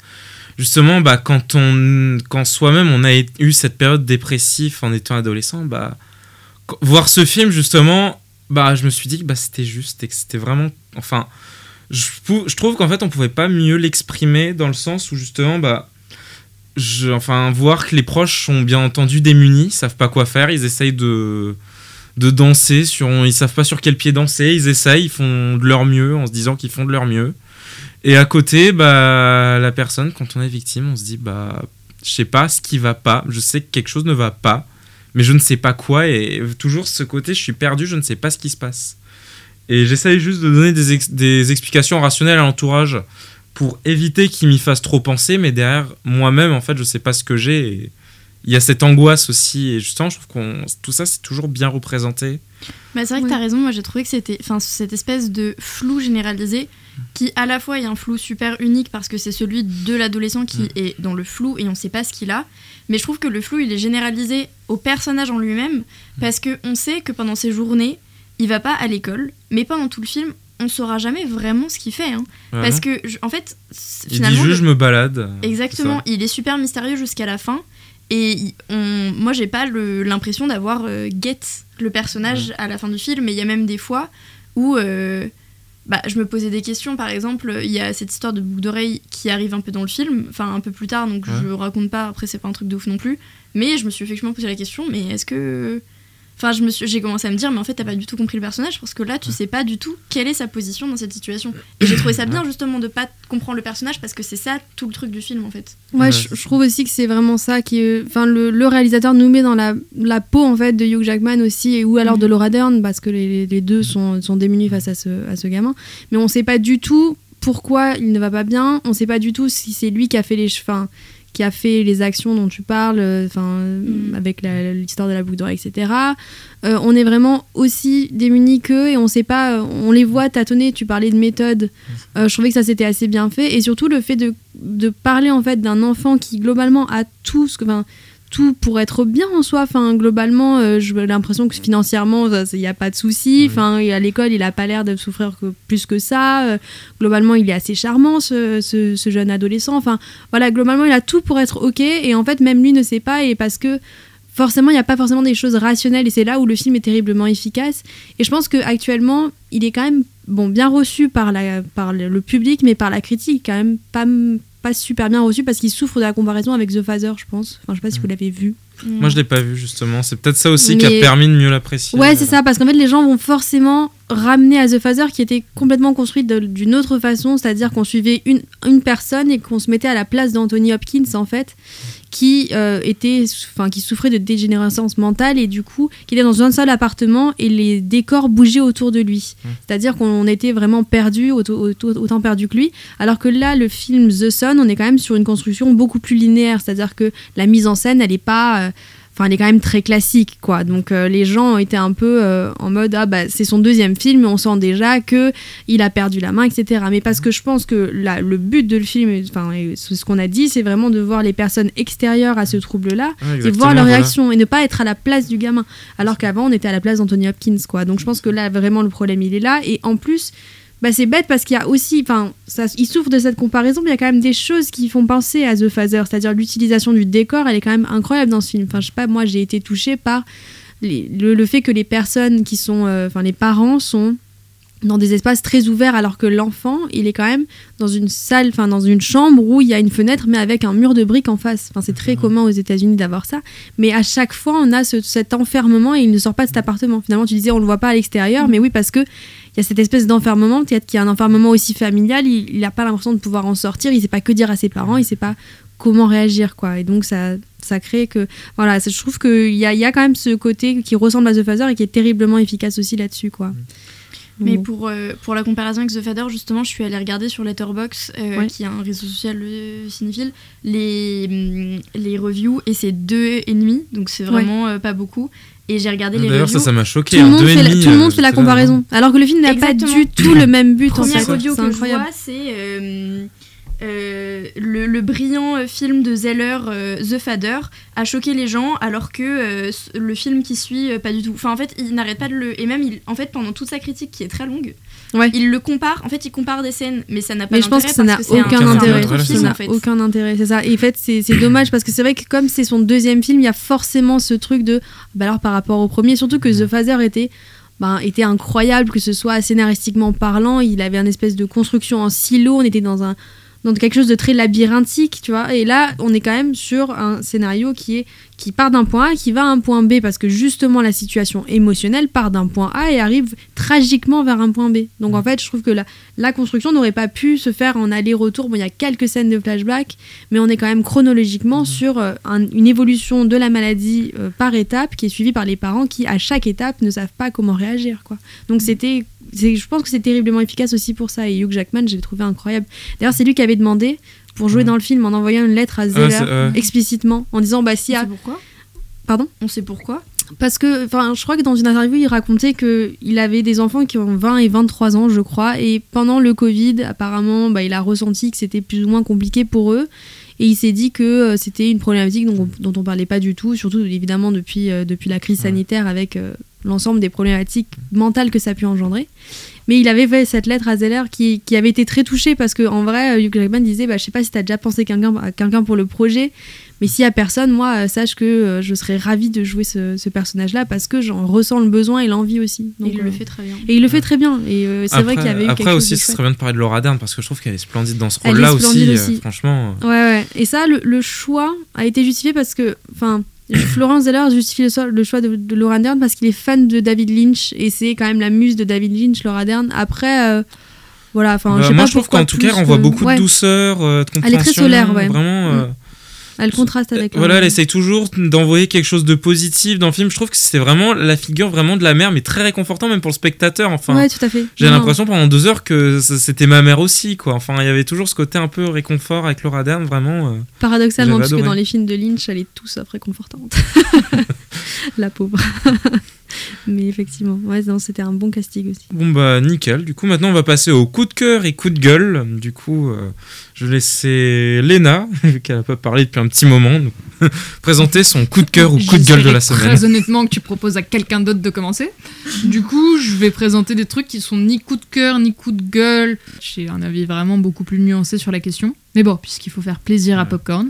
justement, bah, quand, on, quand soi-même, on a eu cette période dépressive en étant adolescent, bah, voir ce film, justement, bah, je me suis dit que bah, c'était juste et que c'était vraiment. Enfin, je, trouve qu'en fait, on pouvait pas mieux l'exprimer dans le sens où, justement, bah enfin, voir que les proches sont bien entendu démunis, savent pas quoi faire, ils essayent de, de danser, sur, ils savent pas sur quel pied danser, ils essayent, ils font de leur mieux en se disant qu'ils font de leur mieux. Et à côté, bah, la personne, quand on est victime, on se dit, bah, je sais pas ce qui va pas, je sais que quelque chose ne va pas, mais je ne sais pas quoi, et toujours ce côté, je suis perdu, je ne sais pas ce qui se passe. Et j'essaye juste de donner des, ex- des explications rationnelles à l'entourage pour éviter qu'il m'y fasse trop penser, mais derrière moi-même, en fait, je sais pas ce que j'ai. et Il y a cette angoisse aussi, et justement, je trouve qu'on tout ça, c'est toujours bien représenté. Bah, c'est vrai que Ouais. t'as raison, moi j'ai trouvé que c'était enfin, cette espèce de flou généralisé qui à la fois est un flou super unique parce que c'est celui de l'adolescent qui Mm. est dans le flou et on sait pas ce qu'il a, mais je trouve que le flou il est généralisé au personnage en lui-même parce que on sait que pendant ces journées il va pas à l'école, mais pendant tout le film on saura jamais vraiment ce qu'il fait hein. Parce que en fait c- il dit finalement juste, je me balade. Exactement, c'est il est super mystérieux jusqu'à la fin. Et on, moi, j'ai pas l'impression d'avoir euh, get le personnage à la fin du film. Et il y a même des fois où euh, bah, je me posais des questions. Par exemple, il y a cette histoire de boucle d'oreille qui arrive un peu dans le film, enfin un peu plus tard, donc Ouais. je raconte pas. Après, c'est pas un truc de ouf non plus. Mais je me suis effectivement posé la question mais est-ce que. Enfin, je me suis- j'ai commencé à me dire, mais en fait, t'as pas du tout compris le personnage parce que là, tu sais pas du tout quelle est sa position dans cette situation. Et j'ai trouvé ça bien justement de pas comprendre le personnage parce que c'est ça tout le truc du film en fait. Ouais, Ouais, je, je trouve aussi que c'est vraiment ça qui enfin le, le réalisateur nous met dans la, la peau en fait de Hugh Jackman aussi et ou alors de Laura Dern parce que les, les deux sont, sont démunis face à ce, à ce gamin. Mais on sait pas du tout pourquoi il ne va pas bien. On sait pas du tout si c'est lui qui a fait les enfin, qui a fait les actions dont tu parles euh, enfin Mm. avec l'histoire de la boucle d'oreille etc Euh, on est vraiment aussi démunis qu'eux et on sait pas euh, on les voit tâtonner. Tu parlais de méthode. Je trouvais que ça c'était assez bien fait. Et surtout le fait de, de parler en fait d'un enfant qui globalement a tout ce que tout pour être bien en soi. Enfin globalement euh, j'ai l'impression que financièrement il n'y a pas de souci. Enfin à l'école il a pas l'air de souffrir que, plus que ça. Euh, globalement il est assez charmant ce, ce- ce jeune adolescent. Enfin voilà globalement il a tout pour être ok. Et en fait même lui ne sait pas. Et parce que forcément il n'y a pas forcément des choses rationnelles. Et c'est là où le film est terriblement efficace. Et je pense que actuellement il est quand même bon bien reçu par la par le le public mais par la critique quand même pas pas super bien reçu parce qu'il souffre de la comparaison avec The Father je pense. Enfin je sais pas si vous l'avez vu. Moi, je l'ai pas vu, justement. C'est peut-être ça aussi qui a permis de mieux l'apprécier. Ouais, c'est ça, parce qu'en fait, les gens vont forcément ramener à The Father qui était complètement construite d'une autre façon, c'est-à-dire qu'on suivait une, une personne et qu'on se mettait à la place d'Anthony Hopkins, en fait, qui euh, était, enfin, qui souffrait de dégénérescence mentale et du coup, qui était dans un seul appartement et les décors bougeaient autour de lui. C'est-à-dire qu'on était vraiment perdu, autant, perdu que lui. Alors que là, le film The Son, on est quand même sur une construction beaucoup plus linéaire, c'est-à-dire que la mise en scène, elle est pas. euh, Enfin, elle est quand même très classique, quoi. Donc, euh, les gens étaient un peu euh, en mode ah bah c'est son deuxième film, on sent déjà que il a perdu la main, etc. Mais parce que je pense que la- le but de le film, enfin, ce qu'on a dit, c'est vraiment de voir les personnes extérieures à ce trouble-là Ouais, et voir leur voilà. réaction et ne pas être à la place du gamin. Alors qu'avant, on était à la place d'Anthony Hopkins, quoi. Donc, je pense que là, vraiment, le problème, il est là. Et en plus, bah, c'est bête parce qu'il y a aussi, enfin, ça, il souffre de cette comparaison, mais il y a quand même des choses qui font penser à The Father, c'est-à-dire l'utilisation du décor, elle est quand même incroyable dans ce film. Enfin, je sais pas, moi, j'ai été touchée par les- le, le fait que les personnes qui sont, euh, enfin, les parents sont dans des espaces très ouverts alors que l'enfant il est quand même dans une salle enfin dans une chambre où il y a une fenêtre mais avec un mur de briques en face. Enfin c'est très commun aux États-Unis d'avoir ça. Mais à chaque fois on a ce- cet enfermement et il ne sort pas de cet appartement. Finalement tu disais on le voit pas à l'extérieur mais oui parce que y a cette espèce d'enfermement peut-être qu'il y a un enfermement aussi familial. Il n'a pas l'impression de pouvoir en sortir. Il sait pas que dire à ses parents. Il sait pas comment réagir quoi. Et donc ça ça crée que voilà je trouve qu'il y a, il y a quand même ce côté qui ressemble à The Father et qui est terriblement efficace aussi là-dessus quoi. Mais Bon. pour, euh, pour la comparaison avec The Fader, justement, je suis allée regarder sur Letterboxd, euh, Ouais. qui est un réseau social euh, cinéphile, les, hum, les reviews, et c'est deux et demi, donc c'est vraiment euh, pas beaucoup. Et j'ai regardé les D'ailleurs, ça, ça m'a choqué. tout le hein, monde deux et fait la, tout le monde euh, fait la j'étais là, comparaison alors que le film n'a pas du tout le même but en Première fait audio que incroyable je vois, c'est euh, euh, le, le brillant euh, film de Zeller, euh, The Fader, a choqué les gens, alors que euh, le film qui suit, euh, pas du tout. Enfin, en fait, il n'arrête pas de le. Et même, il, en fait, pendant toute sa critique, qui est très longue, Ouais. il le compare. En fait, il compare des scènes, mais ça n'a pas mais je pense que ça n'a aucun intérêt ça n'a aucun intérêt c'est ça et en fait c'est c'est dommage parce que c'est vrai que comme c'est son deuxième film il y a forcément ce truc de bah alors par rapport au premier surtout que The Father était ben, était incroyable que ce soit scénaristiquement parlant il avait une espèce de construction en silo on était dans un dans quelque chose de très labyrinthique, tu vois. Et là, on est quand même sur un scénario qui est qui part d'un point A, qui va à un point B, parce que justement la situation émotionnelle part d'un point A et arrive tragiquement vers un point B. Donc en fait, je trouve que la, la construction n'aurait pas pu se faire en aller-retour. Bon, il y a quelques scènes de flashback, mais on est quand même chronologiquement sur euh, un- une évolution de la maladie euh, par étape, qui est suivie par les parents qui, à chaque étape, ne savent pas comment réagir, quoi. Donc c'était c'est- je pense que c'est terriblement efficace aussi pour ça. Et Hugh Jackman, j'ai trouvé incroyable. D'ailleurs, c'est lui qui avait demandé pour jouer dans le film en envoyant une lettre à Zeller c'est- ouais. explicitement en disant bah s'il y On a sait pourquoi pardon? On sait pourquoi parce que enfin je crois que dans une interview il racontait que il avait des enfants qui ont 20 et 23 ans je crois et pendant le Covid apparemment bah, il a ressenti que c'était plus ou moins compliqué pour eux et il s'est dit que euh, c'était une problématique dont, on- dont on parlait pas du tout surtout évidemment depuis euh, depuis la crise sanitaire avec euh, l'ensemble des problématiques mentales que ça a pu engendrer Mais il avait fait cette lettre à Zeller qui, qui avait été très touché parce que en vrai, euh, Hugh Jackman disait bah, Je sais pas si tu as déjà pensé quelqu'un à quelqu'un pour le projet, mais s'il y a personne, moi, euh, sache que euh, je serais ravie de jouer ce, ce personnage-là parce que j'en ressens le besoin et l'envie aussi. Et il euh, le fait très bien. Et il le fait très bien. Et euh, c'est vrai Après- qu'il y avait eu Après quelque aussi, chose de ce chouette. serait bien de parler de Laura Dern parce que je trouve qu'elle est splendide dans ce rôle-là aussi, euh. Franchement. Ouais, ouais. Et ça, le, le choix a été justifié parce que, enfin, Florence Zeller justifie le, choix de, de Laura Dern parce qu'il est fan de David Lynch et c'est quand même la muse de David Lynch, Laura Dern. Après, euh, voilà, enfin, Bah, je sais moi, pas je trouve qu'en tout cas, renvoie que- beaucoup ouais. de douceur, euh, de compréhension. Elle est très solaire, ouais. Vraiment. Mm. Euh, Elle contraste avec. Voilà, Laura elle essaye toujours d'envoyer quelque chose de positif dans le film. Je trouve que c'est vraiment la figure vraiment de la mère, mais très réconfortant même pour le spectateur. Enfin, ouais, tout à fait. j'ai l'impression pendant deux heures que c'était ma mère aussi, quoi. Enfin, il y avait toujours ce côté un peu réconfort avec Laura Dern, vraiment. euh. Paradoxalement, parce que dans les films de Lynch, elle est tout sauf réconfortante. [laughs] la pauvre. [laughs] [laughs] Mais effectivement, ouais, non, c'était un bon casting aussi. Bon bah nickel. Du coup, maintenant on va passer au coup de cœur et coup de gueule. Du coup, euh, je vais laisser Léna, [laughs] vu qu'elle a pas parlé depuis un petit moment, nous [laughs] présenter son coup de cœur ou coup de gueule de la semaine. Très honnêtement que tu proposes à quelqu'un d'autre de commencer. Du coup, je vais présenter des trucs qui sont ni coup de cœur ni coup de gueule. J'ai un avis vraiment beaucoup plus nuancé sur la question. Mais bon, puisqu'il faut faire plaisir à Popcorn.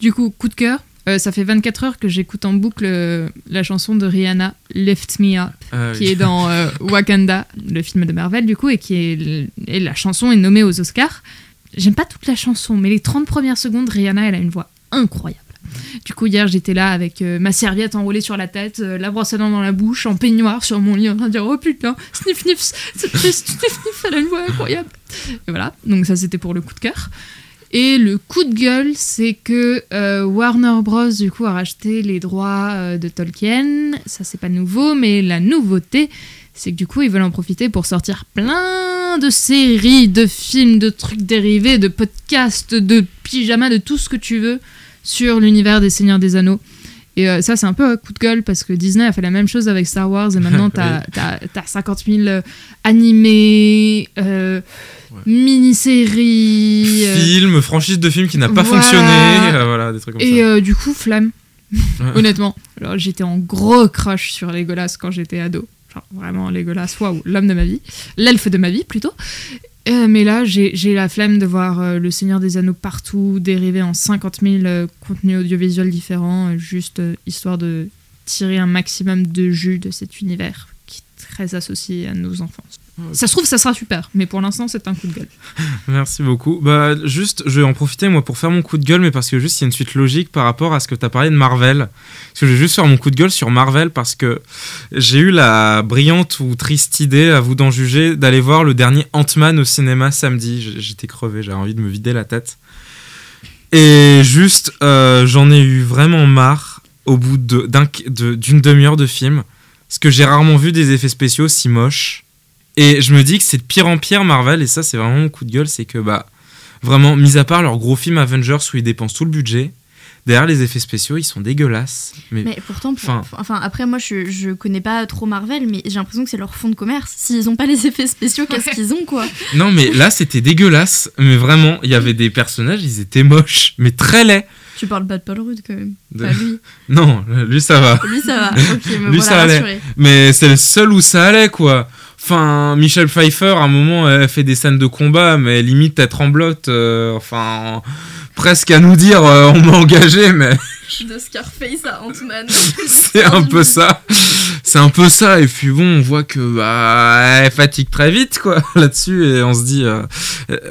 Du coup, coup de cœur. Euh, ça fait 24 heures que j'écoute en boucle euh, la chanson de Rihanna, Lift Me Up, Ah qui oui. est dans euh, [laughs] Wakanda, le film de Marvel, du coup, et qui est. Et la chanson est nommée aux Oscars. J'aime pas toute la chanson, mais les 30 premières secondes, Rihanna, elle a une voix incroyable. Du coup, hier, j'étais là avec ma serviette enroulée sur la tête, la brosse à dents dans la bouche, en peignoir sur mon lit, en train de dire Oh putain, sniff sniff, c'est triste, sniff sniff, elle a une voix incroyable. Et voilà, donc ça c'était pour le coup de cœur. Et le coup de gueule, c'est que euh, Warner Bros. du coup a racheté les droits euh, de Tolkien. Ça c'est pas nouveau, mais la nouveauté, c'est que du coup ils veulent en profiter pour sortir plein de séries, de films, de trucs dérivés, de podcasts, de pyjamas, de tout ce que tu veux sur l'univers des Seigneurs des Anneaux. Et euh, ça, c'est un peu un coup de gueule parce que Disney a fait la même chose avec Star Wars et maintenant [laughs] t'as as, 50 000 euh, animés, euh, mini-séries. euh, Film, franchise de film qui n'a pas Voilà. fonctionné, voilà, des trucs comme et ça. euh, du coup, flamme. [laughs] Honnêtement. Alors, j'étais en gros crush sur Legolas quand j'étais ado. Genre, vraiment, Legolas, waouh, l'homme de ma vie. L'elfe de ma vie, plutôt. Euh, mais là, j'ai la flemme de voir euh, Le Seigneur des Anneaux partout, dérivé en 50 000 euh, contenus audiovisuels différents, juste histoire de tirer un maximum de jus de cet univers qui est très associé à nos enfants. Ça se trouve, ça sera super, mais pour l'instant, c'est un coup de gueule. [laughs] Merci beaucoup. Bah, juste, je vais en profiter, moi, pour faire mon coup de gueule, mais parce que juste, il y a une suite logique par rapport à ce que tu as parlé de Marvel. Parce que je vais juste faire mon coup de gueule sur Marvel parce que j'ai eu la brillante ou triste idée, à vous d'en juger, d'aller voir le dernier Ant-Man au cinéma samedi. J'étais crevé, j'avais envie de me vider la tête. Et juste, euh, j'en ai eu vraiment marre au bout d'une demi-heure de film. Parce que j'ai rarement vu des effets spéciaux si moches. Et je me dis que c'est de pire en pire Marvel, et ça c'est vraiment mon coup de gueule, c'est que bah vraiment, mis à part leur gros film Avengers où ils dépensent tout le budget, derrière les effets spéciaux ils sont dégueulasses. Mais, Mais pourtant, pour- Enfin- enfin, après, moi, je, je connais pas trop Marvel, mais j'ai l'impression que c'est leur fond de commerce. S'ils ont pas les effets spéciaux, qu'est-ce qu'ils ont, quoi? Non mais là c'était dégueulasse, mais vraiment il y avait des personnages, ils étaient moches, mais très laids. Tu parles pas de Paul Rudd, quand même. De- Pas lui. [laughs] Non, lui ça va. Lui, ça va. Ok, [laughs] me Lui, voilà ça allait. rassurée. Mais c'est le seul où ça allait, quoi. Enfin, Michel Pfeiffer, à un moment, elle fait des scènes de combat, mais limite, elle tremblote. euh, enfin, presque à nous dire, euh, on m'a engagé, mais [laughs] De Scarface à Ant-Man. [laughs] c'est un peu ça. C'est un peu ça. Et puis bon, on voit que bah, elle fatigue très vite, quoi, [laughs] là-dessus. Et on se dit, euh,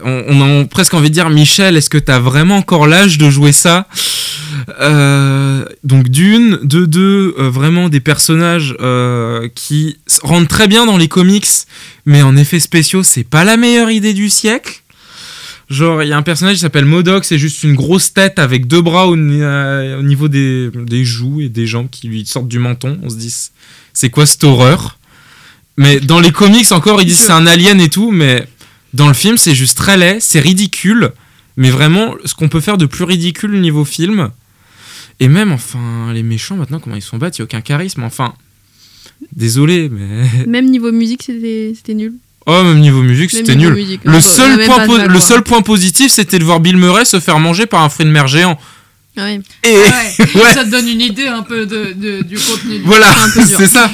on, on a presque envie de dire, Michel, est-ce que t'as vraiment encore l'âge de jouer ça? Euh, donc d'une, de deux, euh, vraiment des personnages euh, qui rentrent très bien dans les comics, mais en effets spéciaux, c'est pas la meilleure idée du siècle. Genre, il y a un personnage qui s'appelle Modoc, c'est juste une grosse tête avec deux bras au, euh, au niveau des, joues et des jambes qui lui sortent du menton. On se dit, c'est quoi cette horreur? Mais dans les comics, encore, ils disent c'est un alien et tout, mais dans le film, c'est juste très laid, c'est ridicule. Mais vraiment, ce qu'on peut faire de plus ridicule niveau film. Et même, enfin, les méchants, maintenant, comment ils sont battus, il n'y a aucun charisme. Enfin, désolé, mais. Même niveau musique, c'était nul. Oh, même niveau musique, c'était nul. musique, le, hein, seul point le quoi. seul point positif, c'était de voir Bill Murray se faire manger par un fruit de mer géant. Ouais. Et Ah [laughs] ouais. Ouais. Ça te donne une idée un peu de, de- du contenu. du voilà, C'est ça.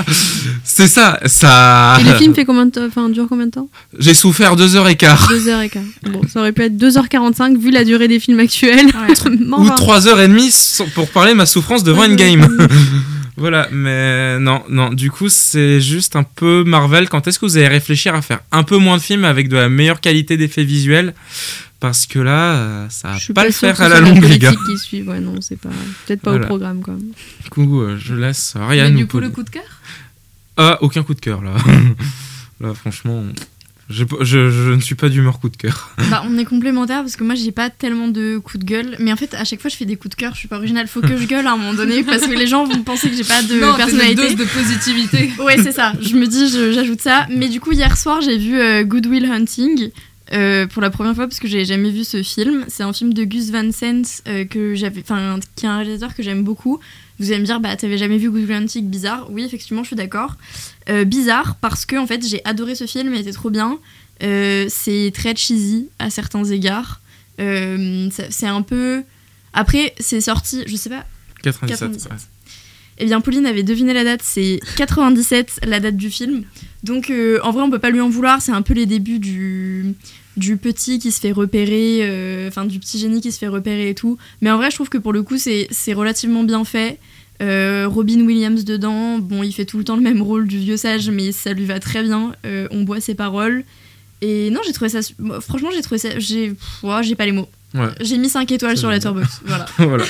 C'est ça. Ça. Et le film fait combien de temps Enfin, dure combien de temps? J'ai souffert deux heures et quart. Deux heures et quart. Bon, ça aurait pu être 2h45 vu la durée des films actuels. [laughs] Ou hein. trois heures et demie sans- pour parler de ma souffrance devant une game. Voilà, mais non, non. Du coup, c'est juste un peu Marvel. Quand est-ce que vous allez réfléchir à faire un peu moins de films avec de la meilleure qualité d'effets visuels? Parce que là, euh, ça va suis pas, le faire à la longue, les gars. politique qui suit. Ouais, non, c'est pas. Peut-être pas Voilà. au programme, quoi. Du coup, euh, je laisse Mais Ryan du ou coup, le coup de cœur? Ah, aucun coup de cœur là. [laughs] là, franchement, pas- je, je ne suis pas d'humeur coup de cœur. [laughs] Bah, on est complémentaires parce que moi j'ai pas tellement de coups de gueule, mais en fait à chaque fois je fais des coups de cœur, je suis pas originale, faut que je gueule à un moment donné parce que les gens vont penser que j'ai pas de Non, personnalité. une dose de positivité. Ouais, c'est ça. Je me dis, je- j'ajoute ça. Mais du coup, hier soir, j'ai vu euh, Good Will Hunting euh, pour la première fois parce que j'ai jamais vu ce film. C'est un film de Gus Van Sant euh, que j'avais, enfin, qui est un réalisateur que j'aime beaucoup. Vous allez me dire, bah, t'avais jamais vu Good Hunting, bizarre. Oui, effectivement, je suis d'accord. Euh, bizarre parce que en fait, j'ai adoré ce film, il était trop bien. C'est très cheesy à certains égards. C'est un peu. Après, c'est sorti, je sais pas, 97. 97. ouais. Eh bien, Pauline avait deviné la date, c'est 97, la date du film. Donc, euh, en vrai, on peut pas lui en vouloir, c'est un peu les débuts du, du petit qui se fait repérer, euh, enfin, du petit génie qui se fait repérer et tout. Mais en vrai, je trouve que pour le coup, c'est relativement bien fait. Euh, Robin Williams dedans, bon, il fait tout le temps le même rôle du vieux sage, mais ça lui va très bien. On boit ses paroles. Et non, j'ai trouvé ça. Franchement, j'ai trouvé ça. J'ai j'ai pas les mots. Ouais. J'ai mis 5 étoiles sur bien. Letterboxd. Voilà. [laughs] voilà.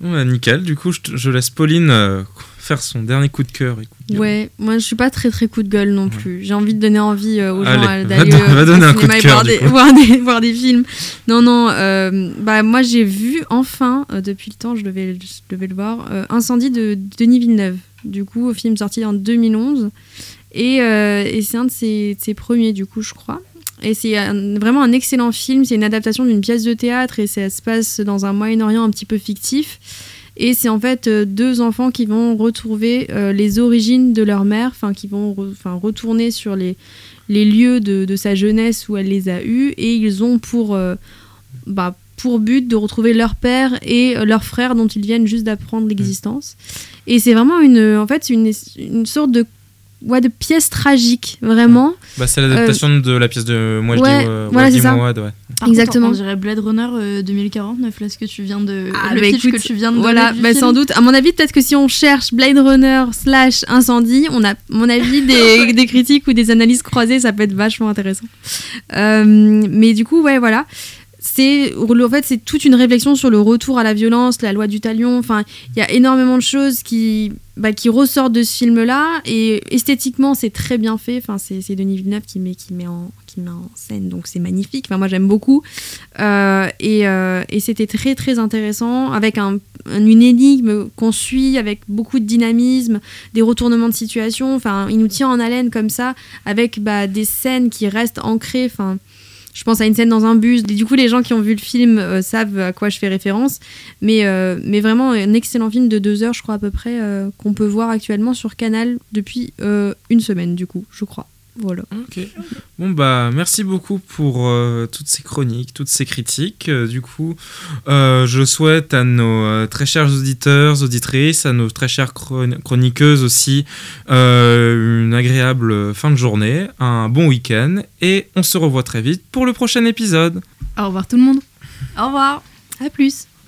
Bah, nickel. Du coup, je, laisse Pauline euh, faire son dernier coup de cœur. et coup de gueule. Ouais, moi je suis pas très très coup de gueule non plus. J'ai envie de donner envie euh, aux Allez, gens d'aller don- va au donner un coup cinéma de et cœur, voir des, [laughs] voir, des, voir des films. Non, non, euh, bah moi j'ai vu enfin, euh, depuis le temps, je devais, je devais le voir, Incendie de Denis Villeneuve. Du coup, au film sorti en 2011. Et, et c'est un de ses, de ses premiers, du coup, je crois. Et c'est vraiment un excellent film. C'est une adaptation d'une pièce de théâtre et ça se passe dans un Moyen-Orient un petit peu fictif. Et c'est en fait euh, deux enfants qui vont retrouver euh, les origines de leur mère, enfin qui vont retourner sur les, les lieux de, sa jeunesse où elle les a eus. Et ils ont pour, euh, bah, pour but de retrouver leur père et leur frère dont ils viennent juste d'apprendre l'existence. Et c'est vraiment une, en fait, une, une sorte de, ouais, de pièce tragique, vraiment. Bah, c'est l'adaptation de la pièce de Moi je Euh, ouais, dis euh, voilà, c'est ça. Ouais. Par Exactement. Contre, on dirait Blade Runner euh, 2049, là, ce que tu viens de. Ah, le bah, pitch écoute, que tu viens de Voilà, bah, sans doute. À mon avis, peut-être que si on cherche Blade Runner slash incendie, on a, à mon avis, des, [laughs] des critiques ou des analyses croisées, ça peut être vachement intéressant. Euh, mais du coup, ouais, voilà. C'est, en fait, c'est toute une réflexion sur le retour à la violence, la loi du talion. Enfin, il y a énormément de choses qui, bah, qui ressortent de ce film-là. Et esthétiquement, c'est très bien fait. Enfin, c'est, Denis Villeneuve qui met, qui, met en, qui met en scène, donc c'est magnifique. Enfin, moi, j'aime beaucoup. Euh, et, euh, et c'était très, très intéressant, avec un- une énigme qu'on suit, avec beaucoup de dynamisme, des retournements de situation. Enfin, il nous tient en haleine comme ça, avec bah, des scènes qui restent ancrées. Enfin, je pense à une scène dans un bus. Et du coup, les gens qui ont vu le film euh, savent à quoi je fais référence. Mais, euh, mais vraiment, un excellent film de deux heures, je crois, à peu près, euh, qu'on peut voir actuellement sur Canal depuis une semaine, du coup, je crois. Voilà. Ok. Bon bah merci beaucoup pour euh, toutes ces chroniques, toutes ces critiques. Euh, du coup, euh, je souhaite à nos euh, très chers auditeurs, auditrices, à nos très chères chron- chroniqueuses aussi euh, une agréable fin de journée, un bon week-end et on se revoit très vite pour le prochain épisode. Au revoir tout le monde. Au revoir. À plus.